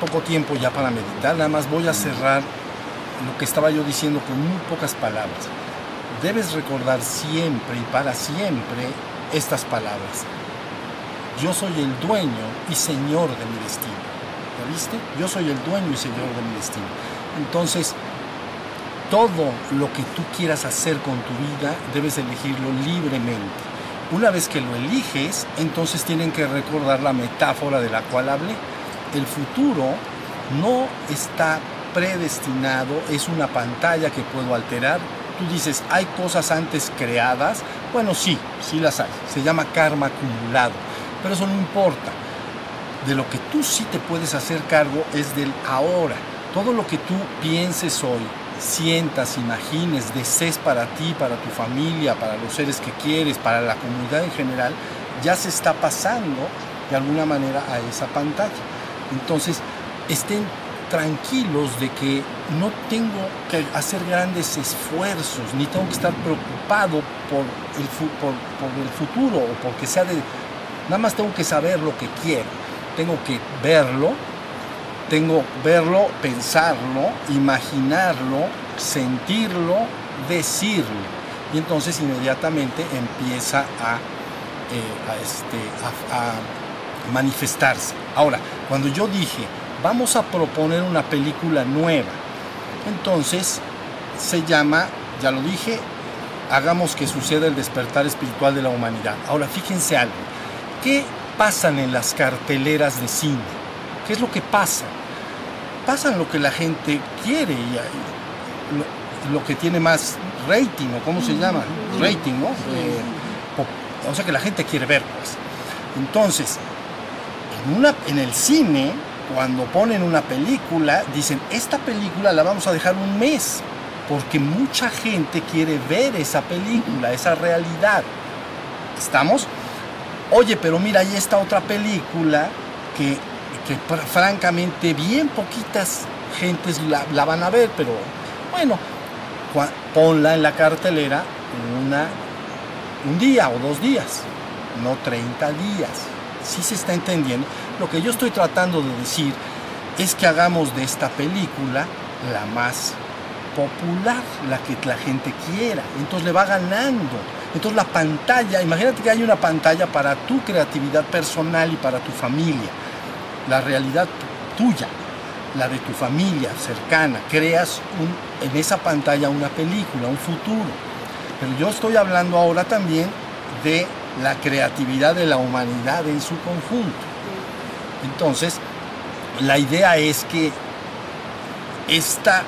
Poco tiempo ya para meditar, nada más voy a cerrar lo que estaba yo diciendo con muy pocas palabras. Debes recordar siempre y para siempre estas palabras. Yo soy el dueño y señor de mi destino. ¿Lo viste? Yo soy el dueño y señor de mi destino. Entonces, todo lo que tú quieras hacer con tu vida, debes elegirlo libremente. Una vez que lo eliges, entonces tienen que recordar la metáfora de la cual hablé. El futuro no está predestinado, es una pantalla que puedo alterar. Tú dices, ¿hay cosas antes creadas? Bueno, sí, sí las hay. Se llama karma acumulado. Pero eso no importa. De lo que tú sí te puedes hacer cargo es del ahora. Todo lo que tú pienses hoy, sientas, imagines, desees para ti, para tu familia, para los seres que quieres, para la comunidad en general, ya se está pasando de alguna manera a esa pantalla. Entonces, estén tranquilos de que no tengo que hacer grandes esfuerzos, ni tengo que estar preocupado por el, futuro o porque sea de... Nada más tengo que saber lo que quiero, tengo que verlo, tengo verlo, pensarlo, imaginarlo, sentirlo, decirlo. Y entonces inmediatamente empieza a, eh, este, a manifestarse. Ahora, cuando yo dije, vamos a proponer una película nueva, entonces se llama, ya lo dije, hagamos que suceda el despertar espiritual de la humanidad. Ahora, fíjense algo, ¿qué pasan en las carteleras de cine? ¿Qué es lo que pasa? Pasan lo que la gente quiere y lo, que tiene más rating, o cómo se llama, rating, ¿no? Eh, o sea que la gente quiere ver, pues. Entonces, en, el cine, cuando ponen una película, dicen, esta película la vamos a dejar un mes, porque mucha gente quiere ver esa película, esa realidad. ¿Estamos? Oye, pero mira, hay esta otra película que que francamente bien poquitas gentes la, van a ver, pero bueno, ponla en la cartelera una, un día o dos días, no 30 días. Si se está entendiendo. Lo que yo estoy tratando de decir es que hagamos de esta película la más popular, la que la gente quiera. Entonces le va ganando. Entonces la pantalla, imagínate que hay una pantalla para tu creatividad personal y para tu familia la realidad tuya, la de tu familia cercana, creas en esa pantalla una película, un futuro. Pero yo estoy hablando ahora también de la creatividad de la humanidad en su conjunto. Entonces, la idea es que esta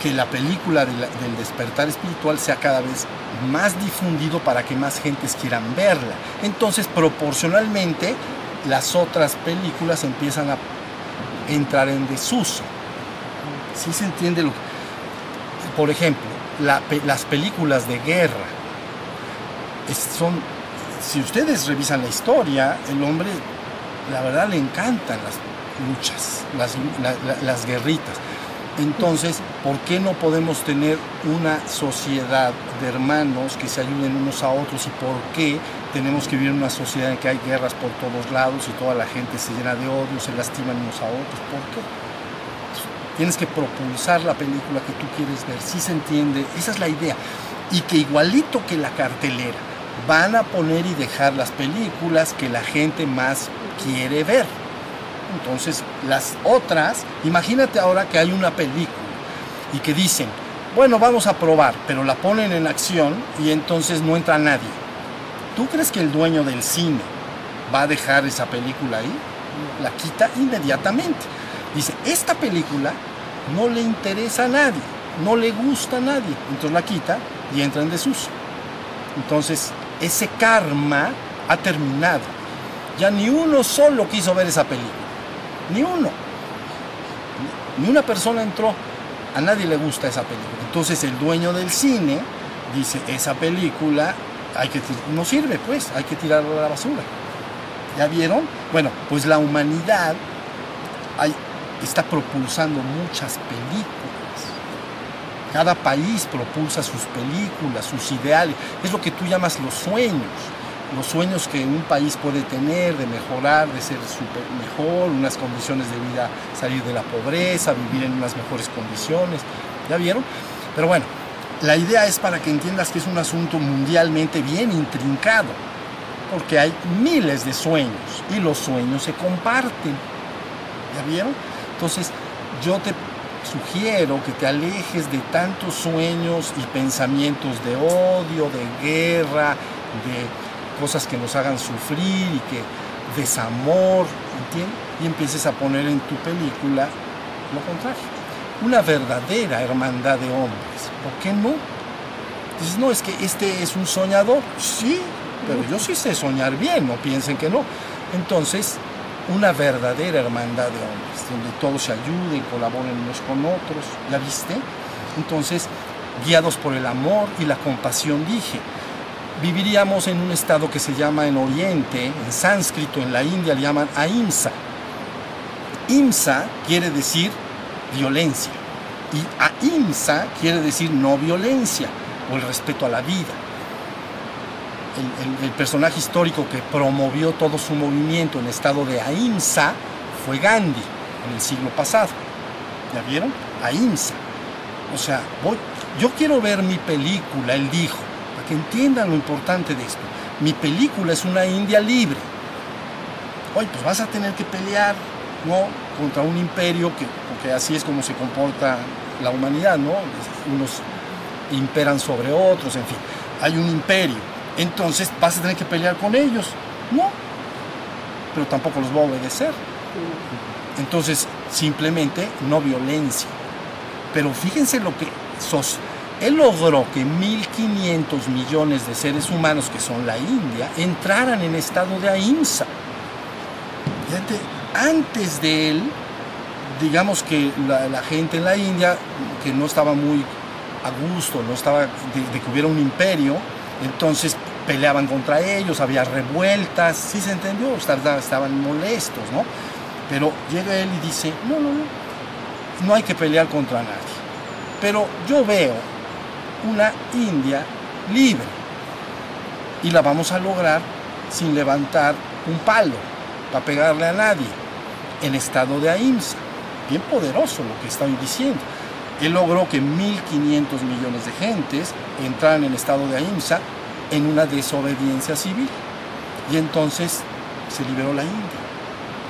que la película del despertar espiritual sea cada vez más difundido para que más gentes quieran verla. Entonces, proporcionalmente, las otras películas empiezan a entrar en desuso. ¿Sí se entiende lo que... Por ejemplo, las películas de guerra son... Si ustedes revisan la historia, el hombre, la verdad, le encantan las luchas, las, las guerritas. Entonces, ¿por qué no podemos tener una sociedad de hermanos que se ayuden unos a otros y por qué tenemos que vivir en una sociedad en que hay guerras por todos lados y toda la gente se llena de odio, se lastiman unos a otros. ¿Por qué? Tienes que propulsar la película que tú quieres ver, si se entiende, esa es la idea. Y que igualito que la cartelera, van a poner y dejar las películas que la gente más quiere ver. Entonces, las otras, imagínate ahora que hay una película y que dicen, bueno, vamos a probar, pero la ponen en acción y entonces no entra nadie ¿Tú crees que el dueño del cine va a dejar esa película ahí? La quita inmediatamente. Dice, esta película no le interesa a nadie, no le gusta a nadie. Entonces la quita y entra en desuso. Entonces, ese karma ha terminado. Ya ni uno solo quiso ver esa película. Ni uno. Ni una persona entró. A nadie le gusta esa película. Entonces el dueño del cine dice, esa película hay que no sirve pues, hay que tirarlo a la basura. ¿Ya vieron? Bueno, pues la humanidad está propulsando muchas películas. Cada país propulsa sus películas, sus ideales. Es lo que tú llamas los sueños. los sueños que un país puede tener de mejorar, de ser mejor, unas condiciones de vida, salir de la pobreza, vivir en unas mejores condiciones. ¿Ya vieron? Pero bueno, la idea es para que entiendas que es un asunto mundialmente bien intrincado, porque hay miles de sueños y los sueños se comparten. ¿Ya vieron? Entonces, yo te sugiero que te alejes de tantos sueños y pensamientos de odio, de guerra, de cosas que nos hagan sufrir y que desamor, ¿entiendes? Y empieces a poner en tu película lo contrario. Una verdadera hermandad de hombres. ¿Por qué no? Dices, no, es que este es un soñador. Sí, pero yo sí sé soñar bien, no piensen que no. Entonces, una verdadera hermandad de hombres, donde todos se ayuden, colaboren unos con otros, ¿ya viste? Entonces, guiados por el amor y la compasión, dije, viviríamos en un estado que se llama en Oriente, en sánscrito, en la India, le llaman Ahimsa. Imsa quiere decir violencia y Ahimsa quiere decir no violencia o el respeto a la vida el, personaje histórico que promovió todo su movimiento en estado de ahimsa fue Gandhi en el siglo pasado. ¿Ya vieron? Ahimsa. O sea, voy, yo quiero ver mi película, él dijo, para que entiendan lo importante de esto. Mi película es una India libre. Oye, pues vas a tener que pelear, ¿no? Contra un imperio, que, porque así es como se comporta la humanidad, ¿no? Unos imperan sobre otros, en fin. Hay un imperio entonces vas a tener que pelear con ellos. No, pero tampoco los va a obedecer. Entonces, simplemente no violencia. Pero fíjense lo que sos. Él logró que 1.500 millones de seres humanos, que son la India, entraran en estado de ahimsa. Antes de él, digamos que la, gente en la India, que no estaba muy a gusto, no estaba de, de que hubiera un imperio, entonces peleaban contra ellos, había revueltas, sí se entendió, estaban molestos, ¿no? Pero llega él y dice, no, no, no, no hay que pelear contra nadie. Pero yo veo una India libre y la vamos a lograr sin levantar un palo para pegarle a nadie, en estado de ahimsa. Bien poderoso lo que estoy diciendo. Él logró que 1.500 millones de gentes entraran en estado de ahimsa en una desobediencia civil. Y entonces se liberó la India.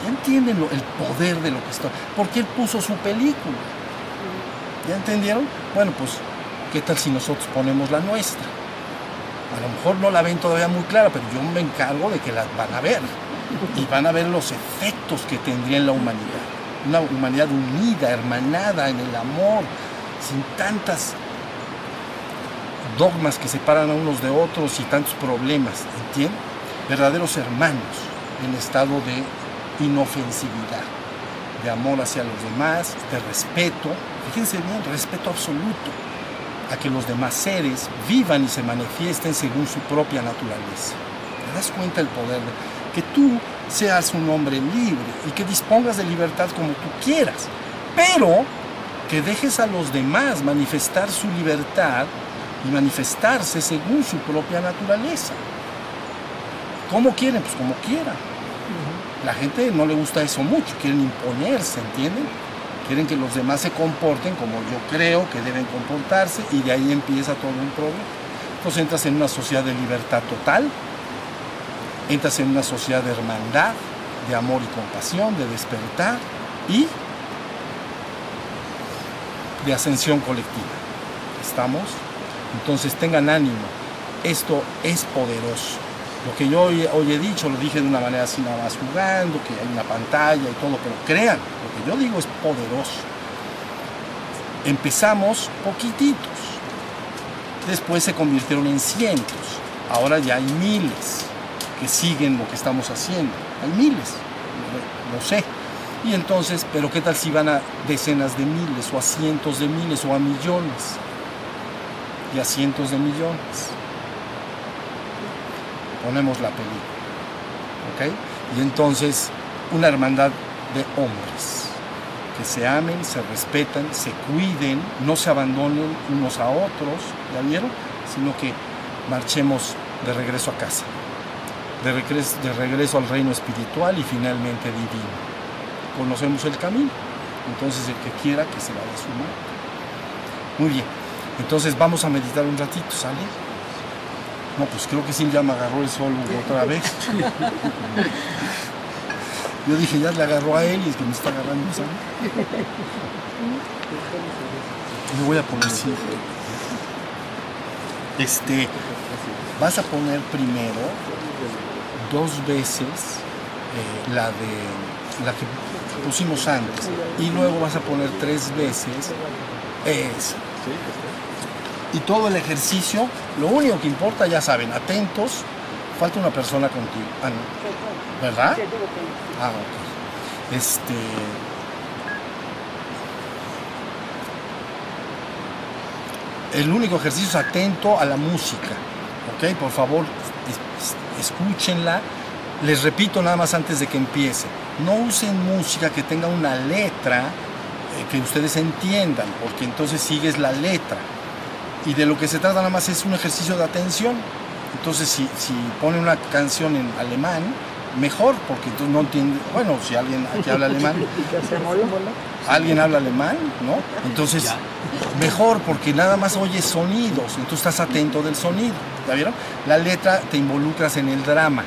¿Ya entienden el poder de lo que está? Porque él puso su película. ¿Ya entendieron? Bueno, pues, ¿qué tal si nosotros ponemos la nuestra? A lo mejor no la ven todavía muy clara, pero yo me encargo de que la van a ver. Y van a ver los efectos que tendría en la humanidad. Una humanidad unida, hermanada en el amor, sin tantas dogmas que separan a unos de otros y tantos problemas, ¿entienden? Verdaderos hermanos en estado de inofensividad, de amor hacia los demás, de respeto, fíjense bien, respeto absoluto a que los demás seres vivan y se manifiesten según su propia naturaleza. ¿Te das cuenta el poder de que tú seas un hombre libre y que dispongas de libertad como tú quieras, pero que dejes a los demás manifestar su libertad y manifestarse según su propia naturaleza. ¿Cómo quieren? Pues como quieran. La gente no le gusta eso mucho, quieren imponerse, ¿entienden? Quieren que los demás se comporten como yo creo que deben comportarse y de ahí empieza todo un problema. Entonces entras en una sociedad de libertad total, entras en una sociedad de hermandad, de amor y compasión, de despertar y de ascensión colectiva. ¿Estamos? Entonces tengan ánimo, esto es poderoso. Lo que yo hoy, he dicho lo dije de una manera así nada más jugando, que hay una pantalla y todo, pero crean, lo que yo digo es poderoso. Empezamos poquititos, después se convirtieron en cientos, ahora ya hay miles que siguen lo que estamos haciendo, hay miles, no sé. Y entonces, pero ¿qué tal si van a decenas de miles o a cientos de miles o a millones? Y a cientos de millones. Ponemos la película. ¿Ok? Y entonces una hermandad de hombres que se amen, se respetan, se cuiden, no se abandonen unos a otros, ¿ya vieron? Sino que marchemos de regreso a casa. de regreso, de regreso al reino espiritual y finalmente divino. Conocemos el camino, entonces el que quiera que se vaya sumando. Muy bien, entonces vamos a meditar un ratito, ¿sale? No, pues creo que sí ya me agarró el sol otra vez. Yo dije, ya le agarró a él y es que me está agarrando, ¿sabes? Me voy a poner así. Este, vas a poner primero dos veces eh, la de la que pusimos antes y luego vas a poner tres veces esa. Y todo el ejercicio, lo único que importa, ya saben, atentos, falta una persona contigo. Ah, no. ¿Verdad? Ah, ok. Este. El único ejercicio es atento a la música. ¿Ok? Por favor, es- escúchenla. Les repito nada más antes de que empiece. No usen música que tenga una letra que ustedes entiendan, porque entonces sigues la letra. Y de lo que se trata nada más es un ejercicio de atención. Entonces, si, si pone una canción en alemán, mejor, porque tú no entiendes. Bueno, si alguien aquí habla alemán, alguien habla alemán, ¿no? Entonces, mejor, porque nada más oyes sonidos, entonces estás atento del sonido. ¿Ya vieron? La letra te involucras en el drama.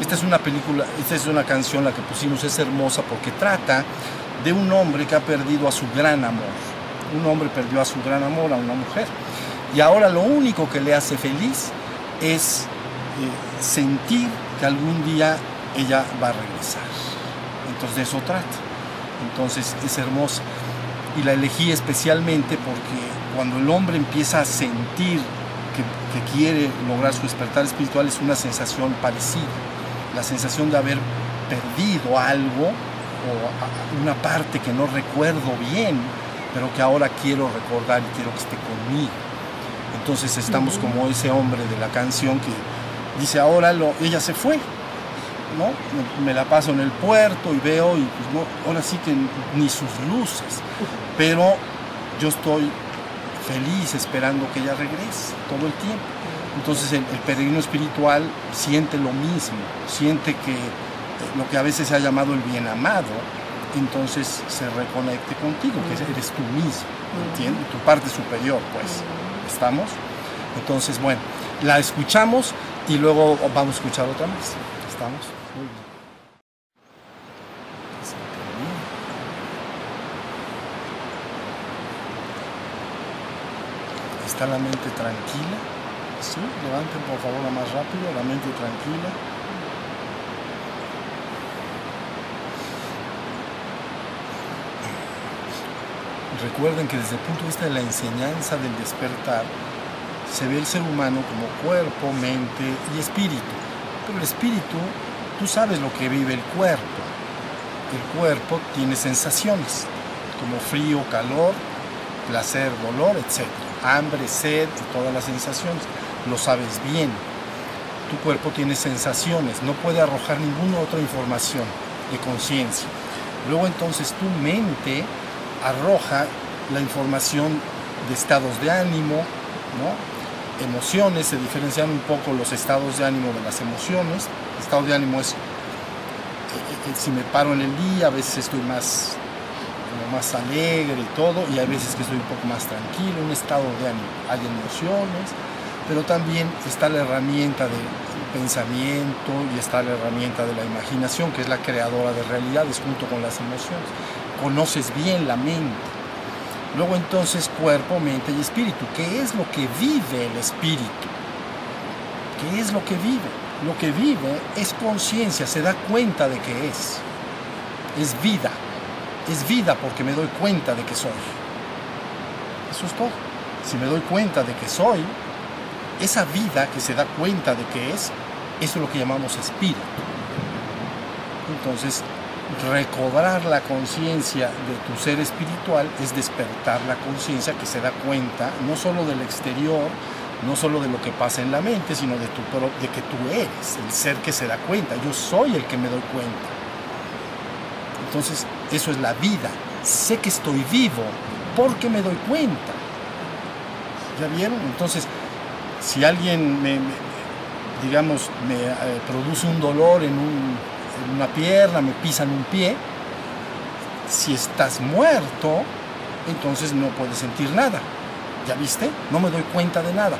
Esta es una película, esta es una canción, la que pusimos, es hermosa porque trata de un hombre que ha perdido a su gran amor. Un hombre perdió a su gran amor, a una mujer. Y ahora lo único que le hace feliz es eh, sentir que algún día ella va a regresar. Entonces de eso trata. Entonces es hermosa. Y la elegí especialmente porque cuando el hombre empieza a sentir que, que quiere lograr su despertar espiritual es una sensación parecida. La sensación de haber perdido algo o una parte que no recuerdo bien, pero que ahora quiero recordar y quiero que esté conmigo. Entonces estamos como ese hombre de la canción que dice, ahora lo, ella se fue, ¿no? Me, la paso en el puerto y veo, y pues no, ahora sí que ni sus luces, pero yo estoy feliz esperando que ella regrese todo el tiempo. Entonces el, el peregrino espiritual siente lo mismo, siente que lo que a veces se ha llamado el bien amado, entonces se reconecte contigo, que eres tú mismo, ¿entiendes? Tu parte superior, pues. ¿Estamos? Entonces, bueno, la escuchamos y luego vamos a escuchar otra más. ¿Estamos? Muy bien. ¿Está la mente tranquila? Sí, levanten por favor la más rápido, la mente tranquila. Recuerden que desde el punto de vista de la enseñanza del despertar, se ve el ser humano como cuerpo, mente y espíritu. Pero el espíritu, tú sabes lo que vive el cuerpo. El cuerpo tiene sensaciones, como frío, calor, placer, dolor, etc. Hambre, sed y todas las sensaciones. Lo sabes bien. Tu cuerpo tiene sensaciones, no puede arrojar ninguna otra información de conciencia. Luego entonces tu mente arroja la información de estados de ánimo, ¿no? emociones, se diferencian un poco los estados de ánimo de las emociones. El estado de ánimo es eh, eh, si me paro en el día, a veces estoy más, más alegre y todo, y hay veces que estoy un poco más tranquilo, un estado de ánimo. Hay emociones, pero también está la herramienta del pensamiento y está la herramienta de la imaginación, que es la creadora de realidades junto con las emociones. Conoces bien la mente. Luego entonces cuerpo, mente y espíritu. ¿Qué es lo que vive el espíritu? ¿Qué es lo que vive? Lo que vive es conciencia, se da cuenta de que es. Es vida. Es vida porque me doy cuenta de que soy. Eso es todo. Si me doy cuenta de que soy, esa vida que se da cuenta de que es, eso es lo que llamamos espíritu. Entonces, recobrar la conciencia de tu ser espiritual es despertar la conciencia que se da cuenta no solo del exterior, no solo de lo que pasa en la mente, sino de, tu, de que tú eres el ser que se da cuenta. Yo soy el que me doy cuenta. Entonces, eso es la vida. Sé que estoy vivo porque me doy cuenta. ¿Ya vieron? Entonces, si alguien me, digamos, me eh, produce un dolor en, en una pierna, me pisan un pie, si estás muerto, entonces no puedes sentir nada. ¿Ya viste? No me doy cuenta de nada.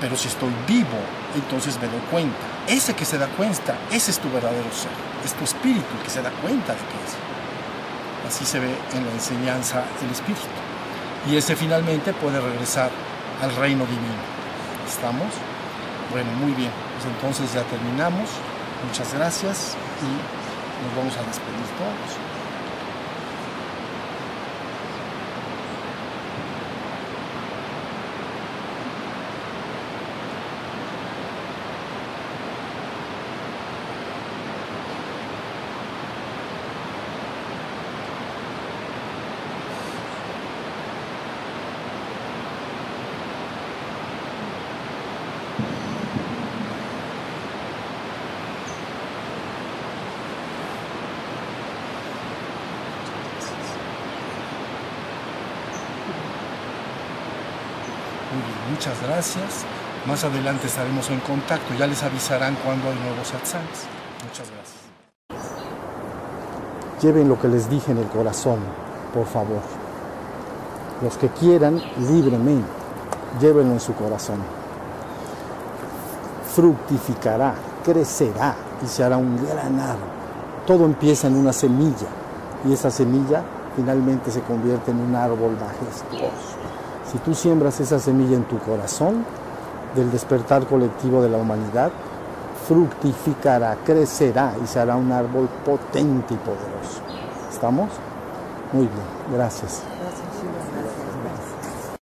Pero si estoy vivo, entonces me doy cuenta. Ese que se da cuenta, ese es tu verdadero ser. Es tu espíritu el que se da cuenta de que es. Así se ve en la enseñanza el espíritu. Y ese finalmente puede regresar al reino divino. ¿Estamos? Bueno, muy bien. Pues entonces ya terminamos. Muchas gracias y nos vamos a despedir todos. Muchas gracias. Más adelante estaremos en contacto. Ya les avisarán cuando hay nuevos satsangs. Muchas gracias. Lleven lo que les dije en el corazón, por favor. Los que quieran, libremente, llévenlo en su corazón. Fructificará, crecerá y se hará un gran árbol. Todo empieza en una semilla y esa semilla finalmente se convierte en un árbol majestuoso. Si tú siembras esa semilla en tu corazón del despertar colectivo de la humanidad, fructificará, crecerá y será un árbol potente y poderoso. ¿Estamos? Muy bien, gracias. Gracias,